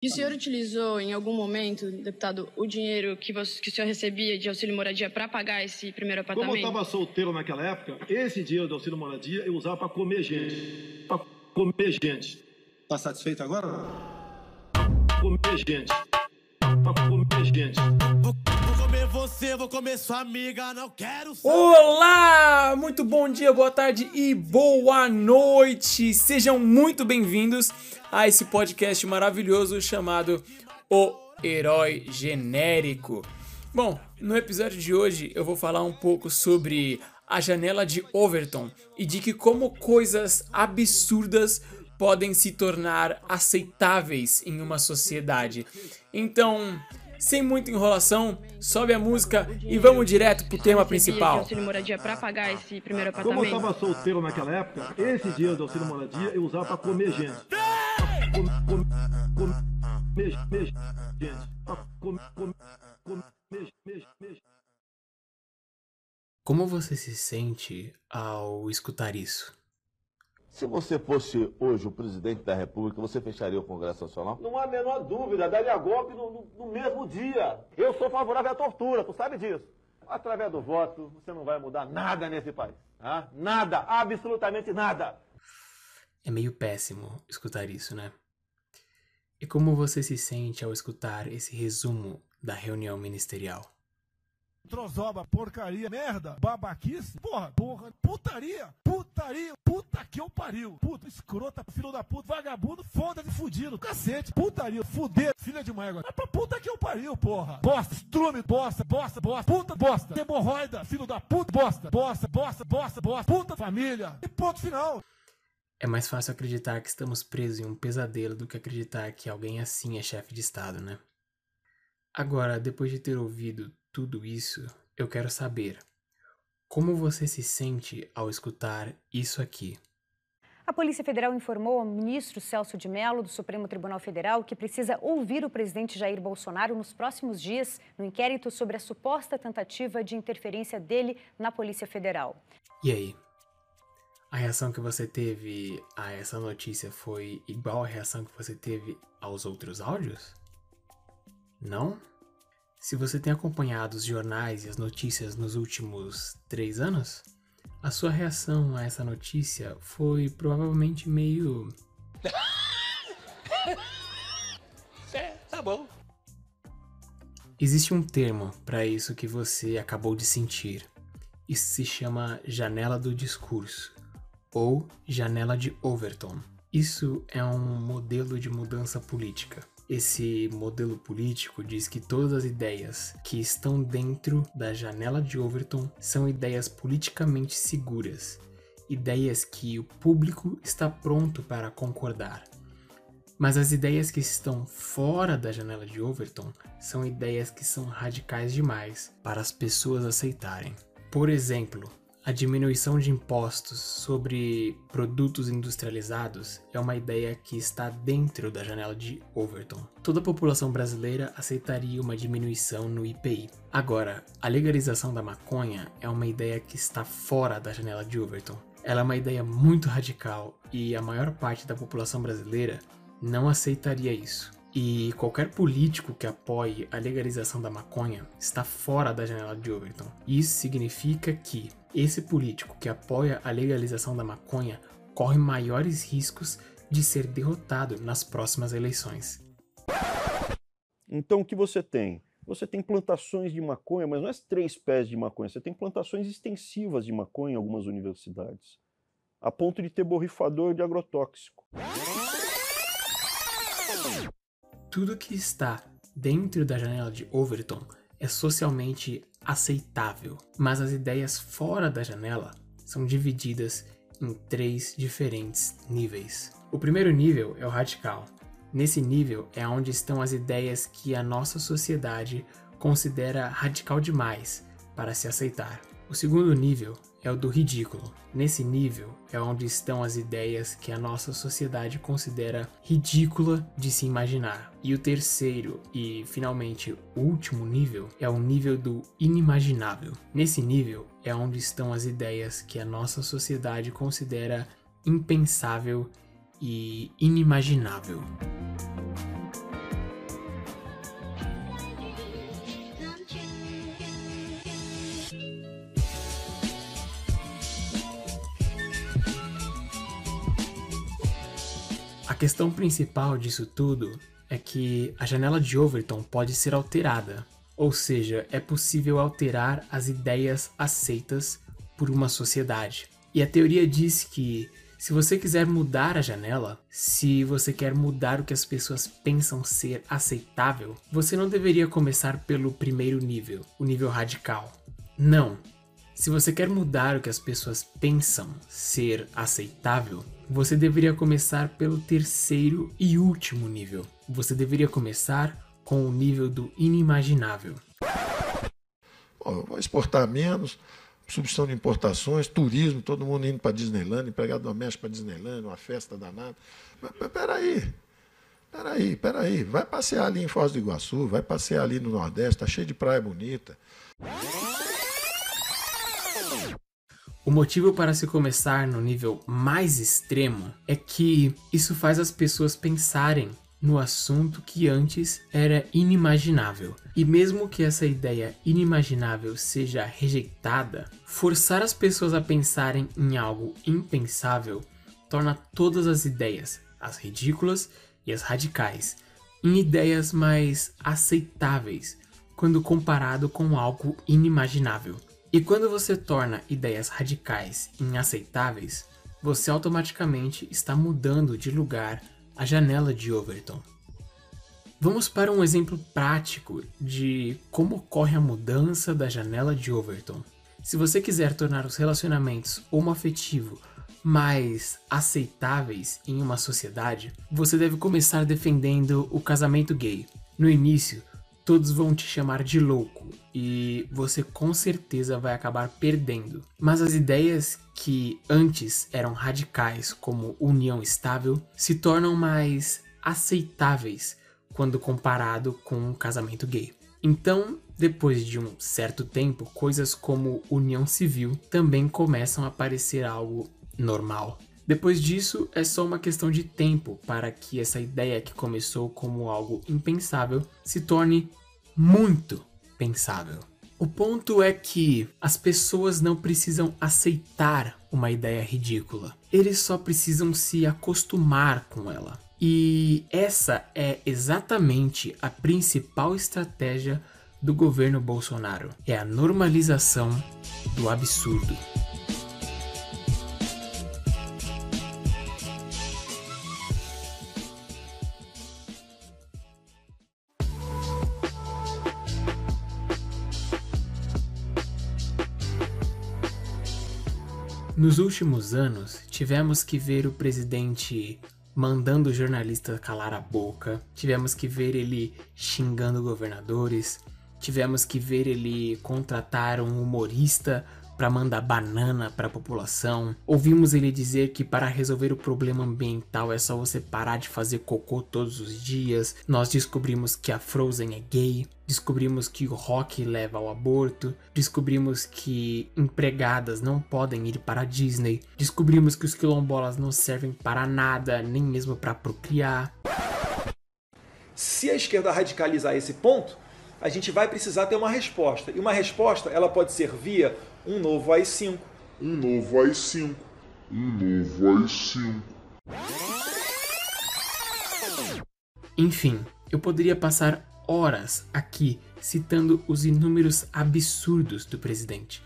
E o senhor utilizou em algum momento, deputado, o dinheiro que, você, que o senhor recebia de auxílio moradia para pagar esse primeiro apartamento? Como eu estava solteiro naquela época, esse dinheiro do auxílio moradia eu usava para comer gente. Para comer gente. Tá satisfeito agora? Comer gente. Para comer gente. Você, vou comer sua amiga, não quero Olá! Muito bom dia, boa tarde e boa noite! Sejam muito bem-vindos a esse podcast maravilhoso chamado O Herói Genérico. Bom, no episódio de hoje eu vou falar um pouco sobre a janela de Overton e de que como coisas absurdas podem se tornar aceitáveis em uma sociedade. Então, sem muita enrolação, sobe a música e vamos direto pro tema principal. auxílio moradia para pagar esse primeiro Como eu apartamento? estava solteiro naquela época, esse dinheiro do auxílio moradia eu usava para gente. Gente. Comer gente. Como você se sente ao escutar isso? Se você fosse hoje o presidente da República, você fecharia o Congresso Nacional? Não há a menor dúvida, daria golpe no, no- no mesmo dia. Eu sou favorável à tortura, tu sabe disso. Através do voto, você não vai mudar nada nesse país. ah? Nada, absolutamente nada. É meio péssimo escutar isso, né? E como você se sente ao escutar esse resumo da reunião ministerial? Trozoba, porcaria, merda, babaquice, porra, porra, putaria, putaria, puta que eu pariu, puta, escrota, filho da puta, vagabundo, foda de fudido, cacete, putaria, fuder, filha de mãe agora. É pra puta que eu pariu, porra. Bosta, estrume, bosta, bosta, bosta, puta, bosta, hemorroida, filho da puta, bosta, bosta, bosta, bosta, bosta, puta, família, e ponto final. É mais fácil acreditar que estamos presos em um pesadelo do que acreditar que alguém assim é chefe de Estado, né? Agora, depois de ter ouvido tudo isso, eu quero saber como você se sente ao escutar isso aqui. A Polícia Federal informou ao ministro Celso de Mello, do Supremo Tribunal Federal, que precisa ouvir o presidente Jair Bolsonaro nos próximos dias no inquérito sobre a suposta tentativa de interferência dele na Polícia Federal. E aí? A reação que você teve a essa notícia foi igual à reação que você teve aos outros áudios? Não? Se você tem acompanhado os jornais e as notícias nos últimos três anos, a sua reação a essa notícia foi provavelmente meio. Tá bom. Existe um termo para isso que você acabou de sentir. Isso se chama janela do discurso ou janela de Overton. Isso é um modelo de mudança política. Esse modelo político diz que todas as ideias que estão dentro da janela de Overton são ideias politicamente seguras, ideias que o público está pronto para concordar. Mas as ideias que estão fora da janela de Overton são ideias que são radicais demais para as pessoas aceitarem. Por exemplo, a diminuição de impostos sobre produtos industrializados é uma ideia que está dentro da janela de Overton. Toda a população brasileira aceitaria uma diminuição no IPI. Agora, a legalização da maconha é uma ideia que está fora da janela de Overton. Ela é uma ideia muito radical e a maior parte da população brasileira não aceitaria isso. E qualquer político que apoie a legalização da maconha está fora da janela de Overton. Isso significa que esse político que apoia a legalização da maconha corre maiores riscos de ser derrotado nas próximas eleições. Então, o que você tem? Você tem plantações de maconha, mas não é três pés de maconha, você tem plantações extensivas de maconha em algumas universidades, a ponto de ter borrifador de agrotóxico. Tudo que está dentro da janela de Overton é socialmente aceitável, mas as ideias fora da janela são divididas em três diferentes níveis. O primeiro nível é o radical. Nesse nível é onde estão as ideias que a nossa sociedade considera radical demais para se aceitar. O segundo nível é o do ridículo. Nesse nível é onde estão as ideias que a nossa sociedade considera ridícula de se imaginar. E o terceiro e finalmente último nível é o nível do inimaginável. Nesse nível é onde estão as ideias que a nossa sociedade considera impensável e inimaginável. Questão principal disso tudo é que a janela de Overton pode ser alterada, ou seja, é possível alterar as ideias aceitas por uma sociedade. E a teoria diz que se você quiser mudar a janela, se você quer mudar o que as pessoas pensam ser aceitável, você não deveria começar pelo primeiro nível, o nível radical. Não. Se você quer mudar o que as pessoas pensam ser aceitável, você deveria começar pelo terceiro e último nível. Você deveria começar com o nível do inimaginável. Bom, vou exportar menos, substituição de importações, turismo, todo mundo indo para Disneyland, empregado doméstico para Disneyland, uma festa danada. Mas peraí, peraí, peraí. Vai passear ali em Foz do Iguaçu, vai passear ali no Nordeste, tá cheio de praia bonita. O motivo para se começar no nível mais extremo é que isso faz as pessoas pensarem no assunto que antes era inimaginável. E mesmo que essa ideia inimaginável seja rejeitada, forçar as pessoas a pensarem em algo impensável torna todas as ideias, as ridículas e as radicais, em ideias mais aceitáveis quando comparado com algo inimaginável. E quando você torna ideias radicais inaceitáveis, você automaticamente está mudando de lugar a janela de Overton. Vamos para um exemplo prático de como ocorre a mudança da janela de Overton. Se você quiser tornar os relacionamentos homoafetivo mais aceitáveis em uma sociedade, você deve começar defendendo o casamento gay. No início, todos vão te chamar de louco e você com certeza vai acabar perdendo. Mas as ideias que antes eram radicais, como união estável, se tornam mais aceitáveis quando comparado com um casamento gay. Então, depois de um certo tempo, coisas como união civil também começam a parecer algo normal. Depois disso, é só uma questão de tempo para que essa ideia que começou como algo impensável se torne muito pensável. O ponto é que as pessoas não precisam aceitar uma ideia ridícula, eles só precisam se acostumar com ela. E essa é exatamente a principal estratégia do governo Bolsonaro: é a normalização do absurdo. Nos últimos anos, tivemos que ver o presidente mandando o jornalista calar a boca, tivemos que ver ele xingando governadores, tivemos que ver ele contratar um humorista para mandar banana para a população. Ouvimos ele dizer que para resolver o problema ambiental é só você parar de fazer cocô todos os dias. Nós descobrimos que a Frozen é gay. Descobrimos que o rock leva ao aborto. Descobrimos que empregadas não podem ir para a Disney. Descobrimos que os quilombolas não servem para nada, nem mesmo para procriar. Se a esquerda radicalizar esse ponto, a gente vai precisar ter uma resposta. E uma resposta, ela pode ser via um novo AI-5. Um novo AI-5. Um novo AI-5. Enfim, eu poderia passar horas aqui citando os inúmeros absurdos do presidente.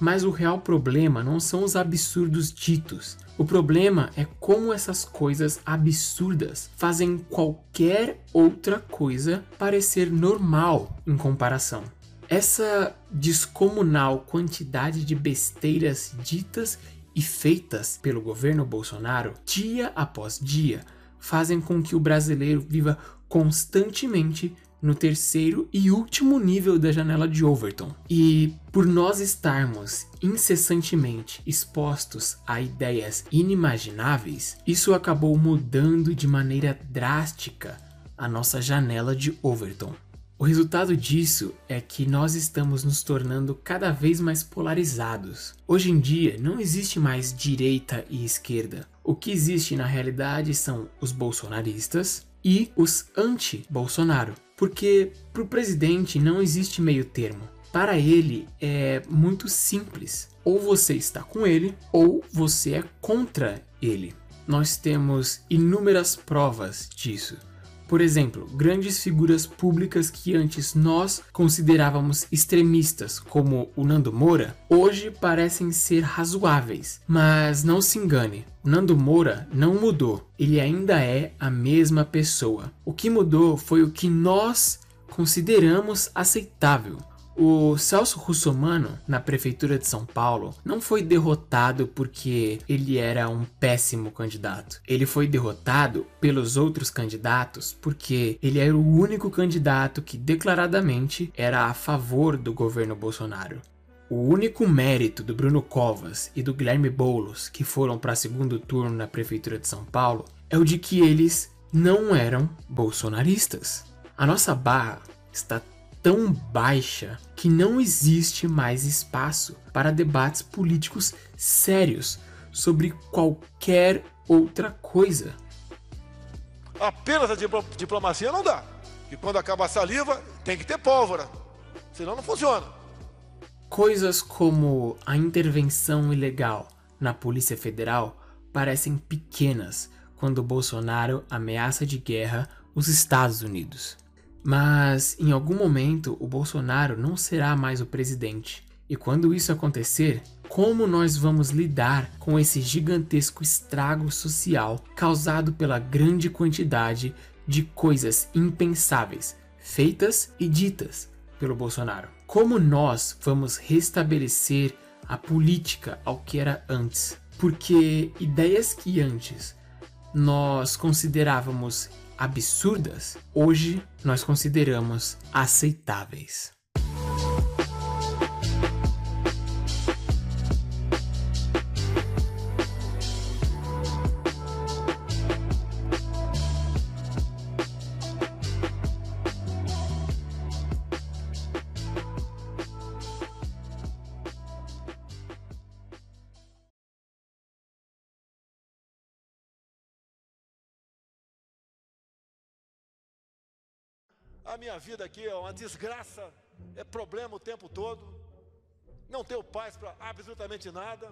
Mas o real problema não são os absurdos ditos. O problema é como essas coisas absurdas fazem qualquer outra coisa parecer normal em comparação. Essa descomunal quantidade de besteiras ditas e feitas pelo governo Bolsonaro, dia após dia, fazem com que o brasileiro viva constantemente no terceiro e último nível da janela de Overton. E por nós estarmos incessantemente expostos a ideias inimagináveis, isso acabou mudando de maneira drástica a nossa janela de Overton. O resultado disso é que nós estamos nos tornando cada vez mais polarizados. Hoje em dia não existe mais direita e esquerda. O que existe na realidade são os bolsonaristas e os anti-Bolsonaro. Porque para o presidente não existe meio termo. Para ele é muito simples. Ou você está com ele ou você é contra ele. nós temos inúmeras provas disso. Por exemplo, grandes figuras públicas que antes nós considerávamos extremistas, como o Nando Moura, hoje parecem ser razoáveis. Mas não se engane, Nando Moura não mudou, ele ainda é a mesma pessoa. O que mudou foi o que nós consideramos aceitável. O Celso Russomano, na prefeitura de São Paulo, não foi derrotado porque ele era um péssimo candidato. Ele foi derrotado pelos outros candidatos porque ele era o único candidato que declaradamente era a favor do governo Bolsonaro. O único mérito do Bruno Covas e do Guilherme Boulos, que foram para segundo turno na prefeitura de São Paulo, é o de que eles não eram bolsonaristas. A nossa barra está tão baixa que não existe mais espaço para debates políticos sérios sobre qualquer outra coisa. Apenas a diplomacia não dá. E quando acaba a saliva, tem que ter pólvora. Senão não funciona. Coisas como a intervenção ilegal na Polícia Federal parecem pequenas quando Bolsonaro ameaça de guerra os Estados Unidos. Mas em algum momento o Bolsonaro não será mais o presidente. E quando isso acontecer, como nós vamos lidar com esse gigantesco estrago social causado pela grande quantidade de coisas impensáveis feitas e ditas pelo Bolsonaro? Como nós vamos restabelecer a política ao que era antes? Porque ideias que antes nós considerávamos absurdas, hoje nós consideramos aceitáveis. A minha vida aqui é uma desgraça, é problema o tempo todo. Não tenho paz para absolutamente nada.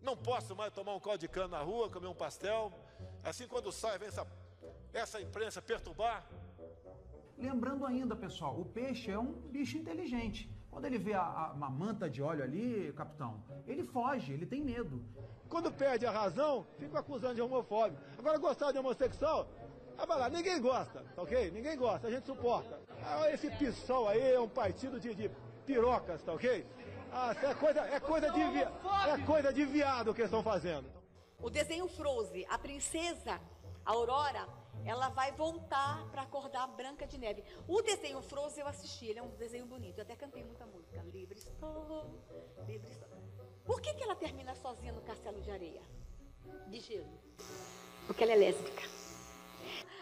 Não posso mais tomar um caldo de cana na rua, comer um pastel. Assim, quando sai, vem essa, essa imprensa perturbar. Lembrando ainda, pessoal, o peixe é um bicho inteligente. Quando ele vê a, a, uma manta de óleo ali, capitão, ele foge, ele tem medo. Quando perde a razão, fica acusando de homofóbico. Agora, gostar de homossexual, ah, vai lá, ninguém gosta, tá ok? Ninguém gosta, a gente suporta. Ah, esse PSOL aí é um partido de, de pirocas, tá ok? Ah, é coisa, é, coisa de, é coisa de viado que estão fazendo. O desenho Frozen, a princesa Aurora, ela vai voltar para acordar a Branca de Neve. O desenho Frozen eu assisti, ele é um desenho bonito. Eu até cantei muita música. Livre estou, livre estou. Por que, que ela termina sozinha no castelo de areia? De gelo. Porque ela é lésbica.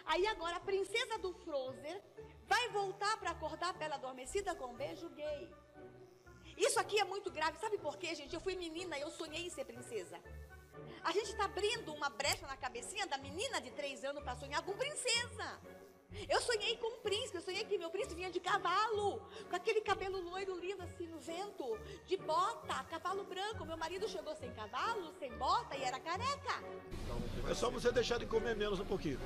Aí agora a princesa do Frozen vai voltar para acordar a Bela Adormecida com um beijo gay. Isso aqui é muito grave. Sabe por quê, gente? Eu fui menina e eu sonhei em ser princesa. A gente está abrindo uma brecha na cabecinha da menina de três anos para sonhar com princesa. Eu sonhei com um príncipe, eu sonhei que meu príncipe vinha de cavalo, com aquele cabelo loiro lindo assim no vento, de bota, cavalo branco. Meu marido chegou sem cavalo, sem bota e era careca. É só você deixar de comer menos um pouquinho.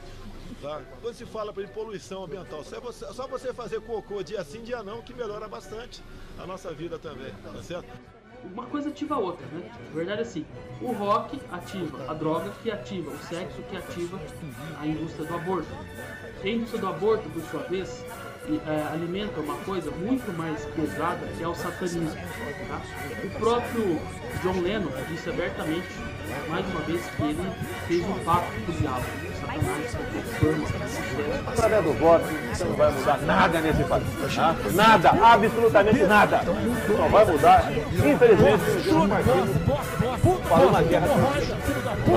Tá? Quando se fala para poluição ambiental, só você, só você fazer cocô dia sim, dia não, que melhora bastante a nossa vida também, tá certo? Uma coisa ativa a outra, né? A verdade é assim, o rock ativa a droga, que ativa o sexo, que ativa a indústria do aborto. A indústria do aborto, por sua vez, é, alimenta uma coisa muito mais pesada, que é o satanismo. Tá? O próprio John Lennon disse abertamente, mais uma vez, que ele fez um pacto com o diabo. Através do voto, você não vai mudar nada nesse país. Tá? Nada, absolutamente nada. Não vai mudar, infelizmente, falando na guerra.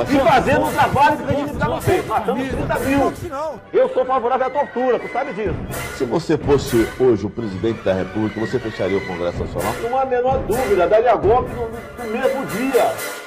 E fazendo um trabalho que a gente estava feito, matando 30 mil. Eu sou favorável à tortura, tu sabe disso. Se você fosse hoje o presidente da República, você fecharia o Congresso Nacional? Não há a menor dúvida, daria golpe no, no mesmo dia.